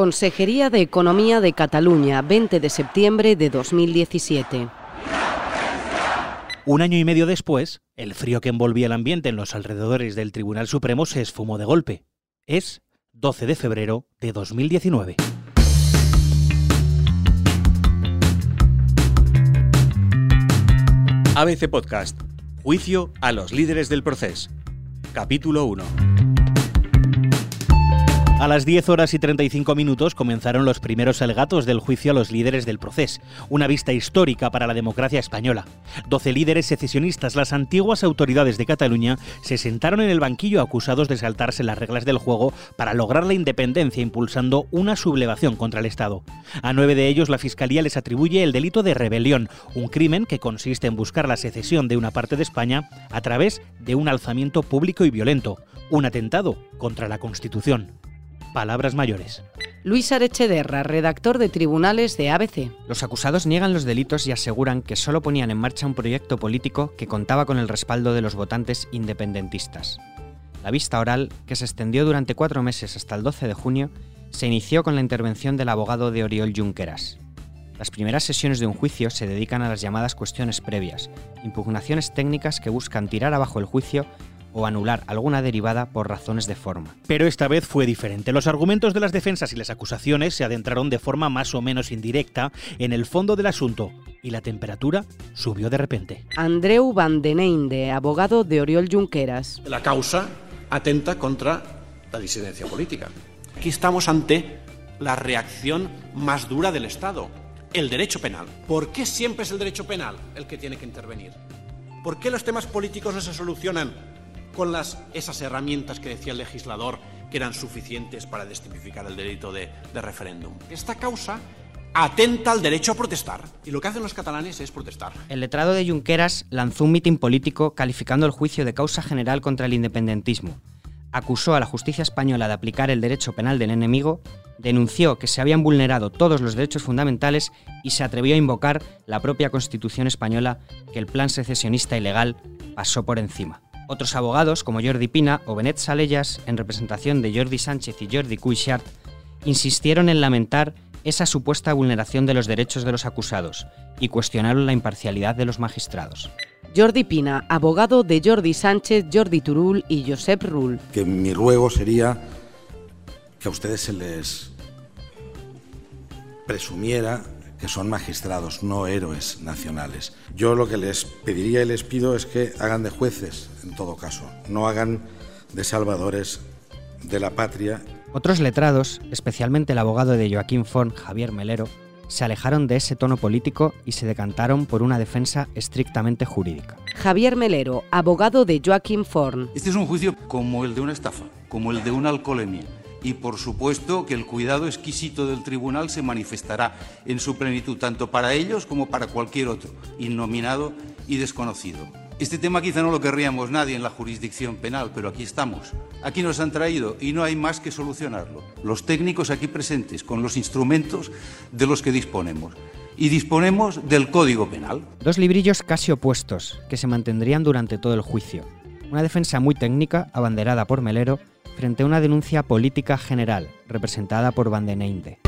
Consejería de Economía de Cataluña, 20 de septiembre de 2017. Un año y medio después, el frío que envolvía el ambiente en los alrededores del Tribunal Supremo se esfumó de golpe. Es 12 de febrero de 2019. ABC Podcast. Juicio a los líderes del proceso. Capítulo 1. A las 10 horas y 35 minutos comenzaron los primeros alegatos del juicio a los líderes del proceso, una vista histórica para la democracia española. Doce líderes secesionistas, las antiguas autoridades de Cataluña, se sentaron en el banquillo acusados de saltarse las reglas del juego para lograr la independencia impulsando una sublevación contra el Estado. A nueve de ellos la Fiscalía les atribuye el delito de rebelión, un crimen que consiste en buscar la secesión de una parte de España a través de un alzamiento público y violento, un atentado contra la Constitución palabras mayores. Luis Arechederra, redactor de Tribunales de ABC. Los acusados niegan los delitos y aseguran que solo ponían en marcha un proyecto político que contaba con el respaldo de los votantes independentistas. La vista oral, que se extendió durante cuatro meses hasta el 12 de junio, se inició con la intervención del abogado de Oriol Junqueras. Las primeras sesiones de un juicio se dedican a las llamadas cuestiones previas, impugnaciones técnicas que buscan tirar abajo el juicio o anular alguna derivada por razones de forma. Pero esta vez fue diferente. Los argumentos de las defensas y las acusaciones se adentraron de forma más o menos indirecta en el fondo del asunto y la temperatura subió de repente. Andreu Van de abogado de Oriol Junqueras. La causa atenta contra la disidencia política. Aquí estamos ante la reacción más dura del Estado, el derecho penal. ¿Por qué siempre es el derecho penal el que tiene que intervenir? ¿Por qué los temas políticos no se solucionan con esas herramientas que decía el legislador que eran suficientes para destipificar el delito de, de referéndum. Esta causa atenta al derecho a protestar. Y lo que hacen los catalanes es protestar. El letrado de Junqueras lanzó un mitin político calificando el juicio de causa general contra el independentismo. Acusó a la justicia española de aplicar el derecho penal del enemigo, denunció que se habían vulnerado todos los derechos fundamentales y se atrevió a invocar la propia Constitución española que el plan secesionista ilegal pasó por encima. Otros abogados, como Jordi Pina o Benet Salellas, en representación de Jordi Sánchez y Jordi Cuixart, insistieron en lamentar esa supuesta vulneración de los derechos de los acusados y cuestionaron la imparcialidad de los magistrados. Jordi Pina, abogado de Jordi Sánchez, Jordi Turul y Josep Rull. Que mi ruego sería que a ustedes se les presumiera que son magistrados, no héroes nacionales. Yo lo que les pediría y les pido es que hagan de jueces, en todo caso, no hagan de salvadores de la patria. Otros letrados, especialmente el abogado de Joaquín Forn, Javier Melero, se alejaron de ese tono político y se decantaron por una defensa estrictamente jurídica. Javier Melero, abogado de Joaquín Forn. Este es un juicio como el de una estafa, como el de una alcoholemia y por supuesto que el cuidado exquisito del tribunal se manifestará en su plenitud tanto para ellos como para cualquier otro, innominado y desconocido. Este tema quizá no lo querríamos nadie en la jurisdicción penal, pero aquí estamos. Aquí nos han traído y no hay más que solucionarlo. Los técnicos aquí presentes, con los instrumentos de los que disponemos. Y disponemos del Código Penal. Dos librillos casi opuestos, que se mantendrían durante todo el juicio. Una defensa muy técnica, abanderada por Melero, frente a una denuncia política general representada por Van den Einde.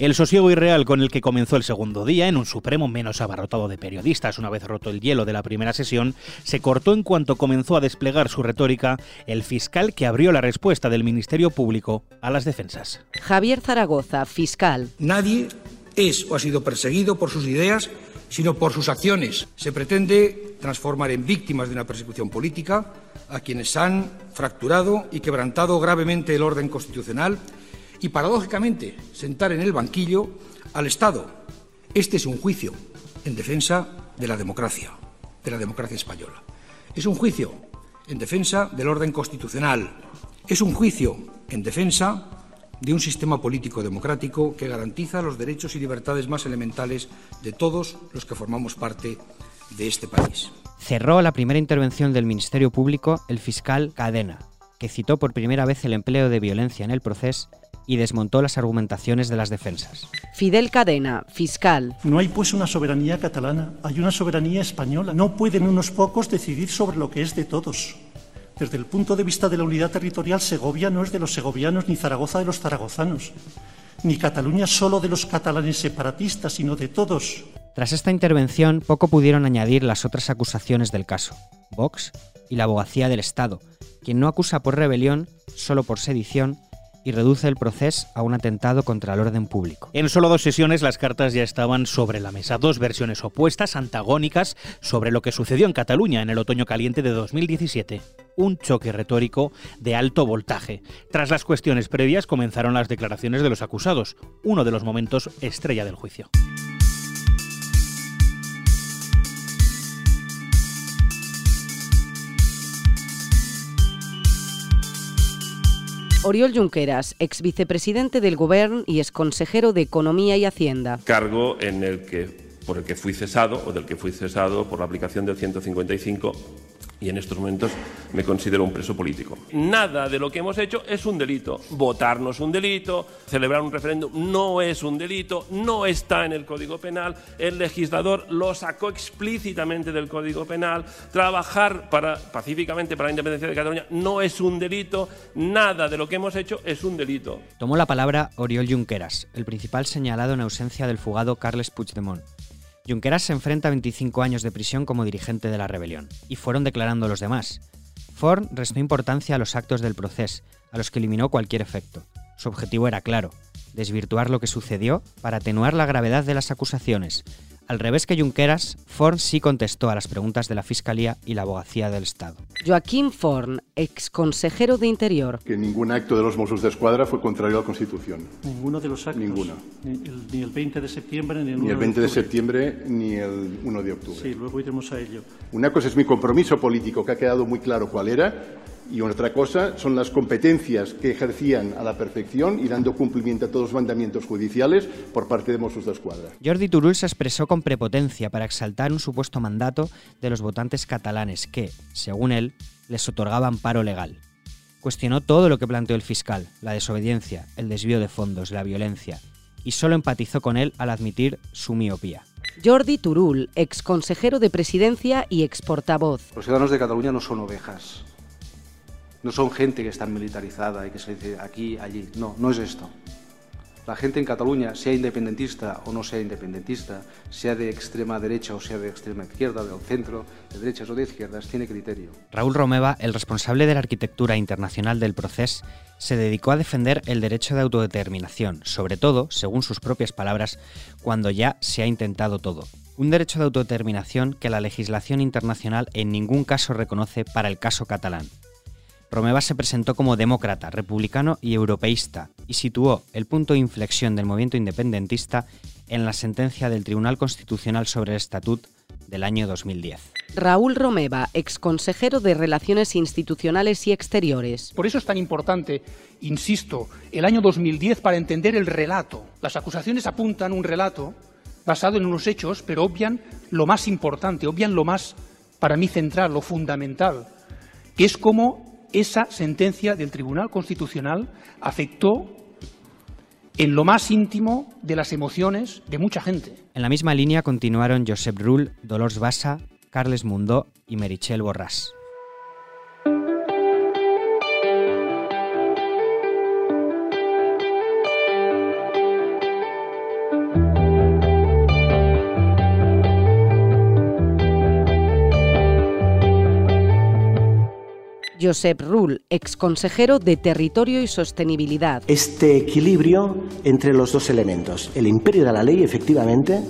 El sosiego irreal con el que comenzó el segundo día, en un Supremo menos abarrotado de periodistas una vez roto el hielo de la primera sesión, se cortó en cuanto comenzó a desplegar su retórica el fiscal que abrió la respuesta del Ministerio Público a las defensas. Javier Zaragoza, fiscal. Nadie es o ha sido perseguido por sus ideas sino por sus acciones. Se pretende transformar en víctimas de una persecución política a quienes han fracturado y quebrantado gravemente el orden constitucional y, paradójicamente, sentar en el banquillo al Estado. Este es un juicio en defensa de la democracia, de la democracia española. Es un juicio en defensa del orden constitucional. Es un juicio en defensa de un sistema político democrático que garantiza los derechos y libertades más elementales de todos los que formamos parte de este país. Cerró la primera intervención del Ministerio Público el fiscal Cadena, que citó por primera vez el empleo de violencia en el proceso y desmontó las argumentaciones de las defensas. Fidel Cadena, fiscal. No hay pues una soberanía catalana, hay una soberanía española. No pueden unos pocos decidir sobre lo que es de todos. Desde el punto de vista de la unidad territorial, Segovia no es de los segovianos ni Zaragoza de los zaragozanos, ni Cataluña solo de los catalanes separatistas, sino de todos. Tras esta intervención, poco pudieron añadir las otras acusaciones del caso, Vox y la abogacía del Estado, quien no acusa por rebelión, solo por sedición, y reduce el proceso a un atentado contra el orden público. En solo dos sesiones las cartas ya estaban sobre la mesa, dos versiones opuestas, antagónicas, sobre lo que sucedió en Cataluña en el otoño caliente de 2017. Un choque retórico de alto voltaje. Tras las cuestiones previas comenzaron las declaraciones de los acusados, uno de los momentos estrella del juicio. Oriol Junqueras, ex vicepresidente del Gobierno y ex consejero de Economía y Hacienda. Cargo en el que, por el que fui cesado o del que fui cesado por la aplicación del 155 y en estos momentos me considero un preso político. Nada de lo que hemos hecho es un delito. Votar no es un delito, celebrar un referéndum no es un delito, no está en el Código Penal, el legislador lo sacó explícitamente del Código Penal, trabajar pacíficamente para la independencia de Cataluña no es un delito, nada de lo que hemos hecho es un delito. Tomó la palabra Oriol Junqueras, el principal señalado en ausencia del fugado Carles Puigdemont. Junqueras se enfrenta a 25 años de prisión como dirigente de la rebelión, y fueron declarando los demás. Forn restó importancia a los actos del proceso, a los que eliminó cualquier efecto. Su objetivo era claro, desvirtuar lo que sucedió para atenuar la gravedad de las acusaciones, al revés que Junqueras, Forn sí contestó a las preguntas de la Fiscalía y la Abogacía del Estado. Joaquín Forn, ex consejero de Interior. Que ningún acto de los Mossos de Escuadra fue contrario a la Constitución. Ninguno de los actos. Ninguno. Ni el, ni el 20 de septiembre ni el 1 Ni el 20 de de octubre. septiembre ni el 1 de octubre. Sí, luego iremos a ello. Una cosa es mi compromiso político, que ha quedado muy claro cuál era, y otra cosa son las competencias que ejercían a la perfección y dando cumplimiento a todos los mandamientos judiciales por parte de Mossos de Escuadra. Jordi Turull se expresó con prepotencia para exaltar un supuesto mandato de los votantes catalanes que, según él, les otorgaba amparo legal. Cuestionó todo lo que planteó el fiscal, la desobediencia, el desvío de fondos, la violencia, y solo empatizó con él al admitir su miopía. Jordi Turull, ex consejero de Presidencia y ex portavoz. Los ciudadanos de Cataluña no son ovejas. No son gente que está militarizada y que se dice aquí, allí. No, no es esto. La gente en Cataluña, sea independentista o no sea independentista, sea de extrema derecha o sea de extrema izquierda, del centro, de derechas o de izquierdas, tiene criterio. Raúl Romeva, el responsable de la arquitectura internacional del proceso, se dedicó a defender el derecho de autodeterminación, sobre todo, según sus propias palabras, cuando ya se ha intentado todo. Un derecho de autodeterminación que la legislación internacional en ningún caso reconoce para el caso catalán. Romeva se presentó como demócrata, republicano y europeísta y situó el punto de inflexión del movimiento independentista en la sentencia del Tribunal Constitucional sobre el Estatut del año 2010. Raúl Romeva, ex consejero de Relaciones Institucionales y Exteriores. Por eso es tan importante, insisto, el año 2010 para entender el relato. Las acusaciones apuntan un relato basado en unos hechos, pero obvian lo más importante, obvian lo más, para mí, central, lo fundamental, que es cómo esa sentencia del Tribunal Constitucional afectó en lo más íntimo de las emociones de mucha gente. En la misma línea continuaron Josep Rull, Dolors Bassa, Carles Mundó y Merichel Borràs. Josep Rull, ex consejero de Territorio y Sostenibilidad. Este equilibrio entre los dos elementos, el imperio de la ley, efectivamente,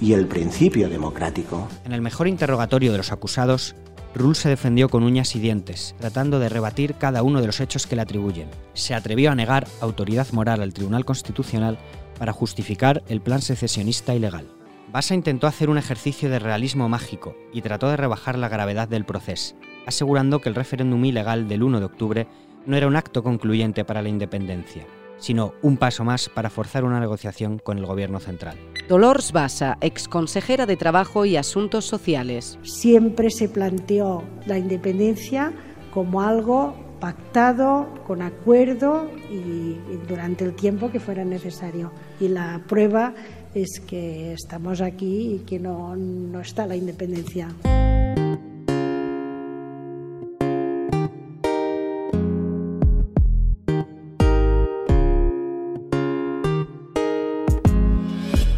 y el principio democrático. En el mejor interrogatorio de los acusados, Rull se defendió con uñas y dientes, tratando de rebatir cada uno de los hechos que le atribuyen. Se atrevió a negar autoridad moral al Tribunal Constitucional para justificar el plan secesionista ilegal. Bassa intentó hacer un ejercicio de realismo mágico y trató de rebajar la gravedad del proceso, asegurando que el referéndum ilegal del 1 de octubre no era un acto concluyente para la independencia, sino un paso más para forzar una negociación con el gobierno central. Dolors Bassa, ex consejera de Trabajo y Asuntos Sociales. Siempre se planteó la independencia como algo pactado, con acuerdo y, y durante el tiempo que fuera necesario. Y la prueba es que estamos aquí y que no, no está la independencia.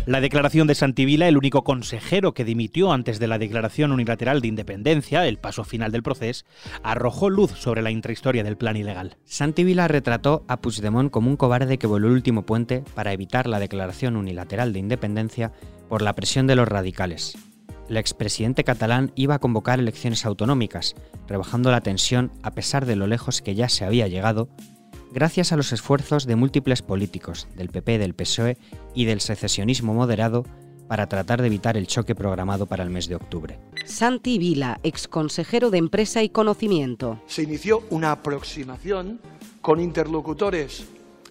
La declaración de Santivila, el único consejero que dimitió antes de la declaración unilateral de independencia, el paso final del proceso, arrojó luz sobre la intrahistoria del plan ilegal. Santivila retrató a Puigdemont como un cobarde que voló el último puente para evitar la declaración unilateral de independencia por la presión de los radicales. El expresidente catalán iba a convocar elecciones autonómicas, rebajando la tensión a pesar de lo lejos que ya se había llegado gracias a los esfuerzos de múltiples políticos del PP, del PSOE y del secesionismo moderado para tratar de evitar el choque programado para el mes de octubre. Santi Vila, exconsejero de Empresa y Conocimiento. Se inició una aproximación con interlocutores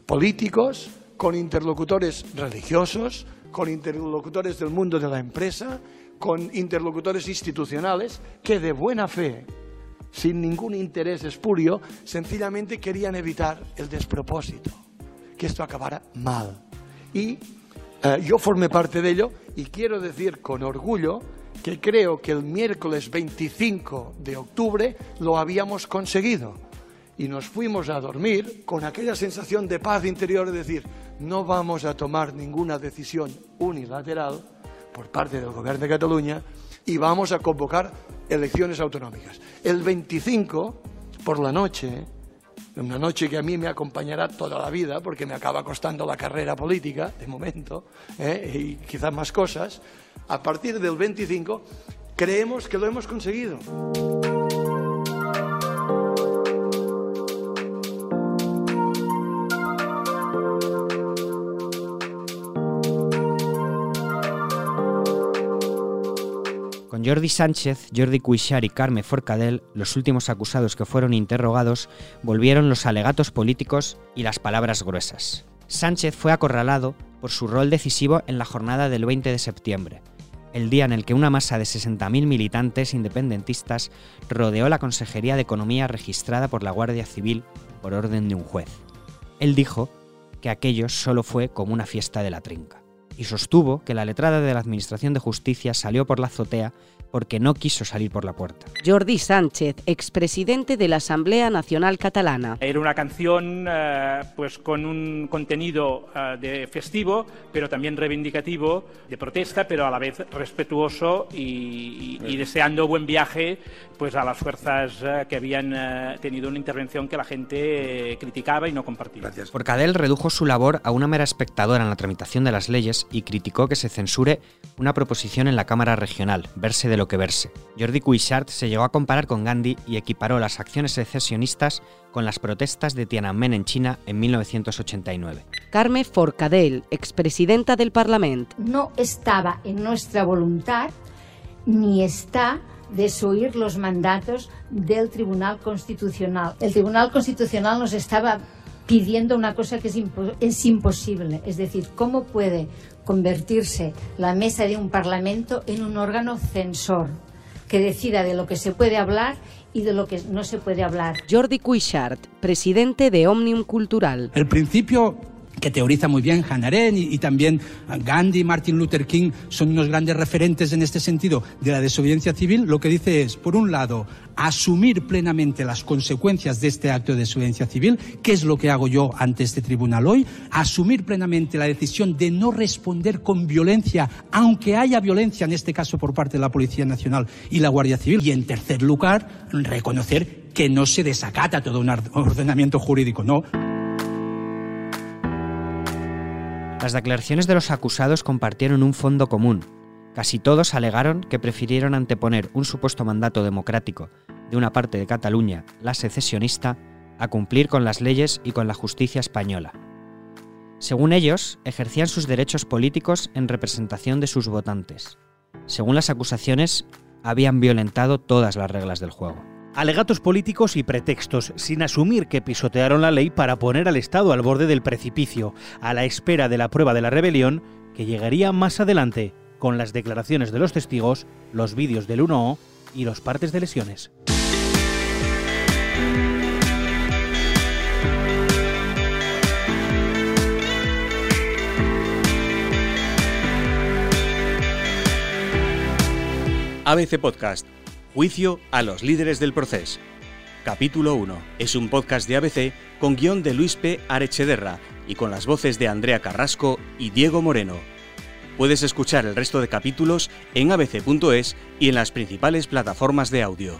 políticos, con interlocutores religiosos, con interlocutores del mundo de la empresa, con interlocutores institucionales que de buena fe sin ningún interés espurio, sencillamente querían evitar el despropósito, que esto acabara mal. Y eh, yo formé parte de ello y quiero decir con orgullo que creo que el miércoles 25 de octubre lo habíamos conseguido. Y nos fuimos a dormir con aquella sensación de paz interior de decir, no vamos a tomar ninguna decisión unilateral por parte del Gobierno de Cataluña y vamos a convocar elecciones autonómicas. El 25, por la noche, una noche que a mí me acompañará toda la vida, porque me acaba costando la carrera política, de momento, ¿eh? y quizás más cosas, a partir del 25 creemos que lo hemos conseguido. Jordi Sánchez, Jordi Cuixart y Carme Forcadell, los últimos acusados que fueron interrogados, volvieron los alegatos políticos y las palabras gruesas. Sánchez fue acorralado por su rol decisivo en la jornada del 20 de septiembre, el día en el que una masa de 60.000 militantes independentistas rodeó la Consejería de Economía registrada por la Guardia Civil por orden de un juez. Él dijo que aquello solo fue como una fiesta de la trinca y sostuvo que la letrada de la Administración de Justicia salió por la azotea porque no quiso salir por la puerta. Jordi Sánchez, expresidente de la Asamblea Nacional Catalana. Era una canción eh, pues con un contenido eh, de festivo, pero también reivindicativo, de protesta, pero a la vez respetuoso y, deseando buen viaje pues a las fuerzas eh, que habían tenido una intervención que la gente criticaba y no compartía. Gracias. Forcadell redujo su labor a una mera espectadora en la tramitación de las leyes y criticó que se censure una proposición en la Cámara Regional, verse de lo que verse. Jordi Cuixart se llegó a comparar con Gandhi y equiparó las acciones secesionistas con las protestas de Tiananmen en China en 1989. Carme Forcadell, expresidenta del Parlamento. No estaba en nuestra voluntad ni está desoír los mandatos del Tribunal Constitucional. El Tribunal Constitucional nos estaba pidiendo una cosa que es, es imposible, es decir, ¿cómo puede convertirse la mesa de un parlamento en un órgano censor que decida de lo que se puede hablar y de lo que no se puede hablar. Jordi Cuixart, presidente de Omnium Cultural. El principio que teoriza muy bien Hannah y, también Gandhi, Martin Luther King son unos grandes referentes en este sentido de la desobediencia civil, lo que dice es, por un lado, asumir plenamente las consecuencias de este acto de desobediencia civil, que es lo que hago yo ante este tribunal hoy, asumir plenamente la decisión de no responder con violencia, aunque haya violencia en este caso por parte de la Policía Nacional y la Guardia Civil, y en tercer lugar, reconocer que no se desacata todo un ordenamiento jurídico, no. Las declaraciones de los acusados compartieron un fondo común. Casi todos alegaron que prefirieron anteponer un supuesto mandato democrático de una parte de Cataluña, la secesionista, a cumplir con las leyes y con la justicia española. Según ellos, ejercían sus derechos políticos en representación de sus votantes. Según las acusaciones, habían violentado todas las reglas del juego alegatos políticos y pretextos, sin asumir que pisotearon la ley para poner al Estado al borde del precipicio, a la espera de la prueba de la rebelión, que llegaría más adelante, con las declaraciones de los testigos, los vídeos del 1O y los partes de lesiones. ABC Podcast Juicio a los líderes del proceso. Capítulo 1. Es un podcast de ABC con guion de Luis P. Arechederra y con las voces de Andrea Carrasco y Diego Moreno. Puedes escuchar el resto de capítulos en abc.es y en las principales plataformas de audio.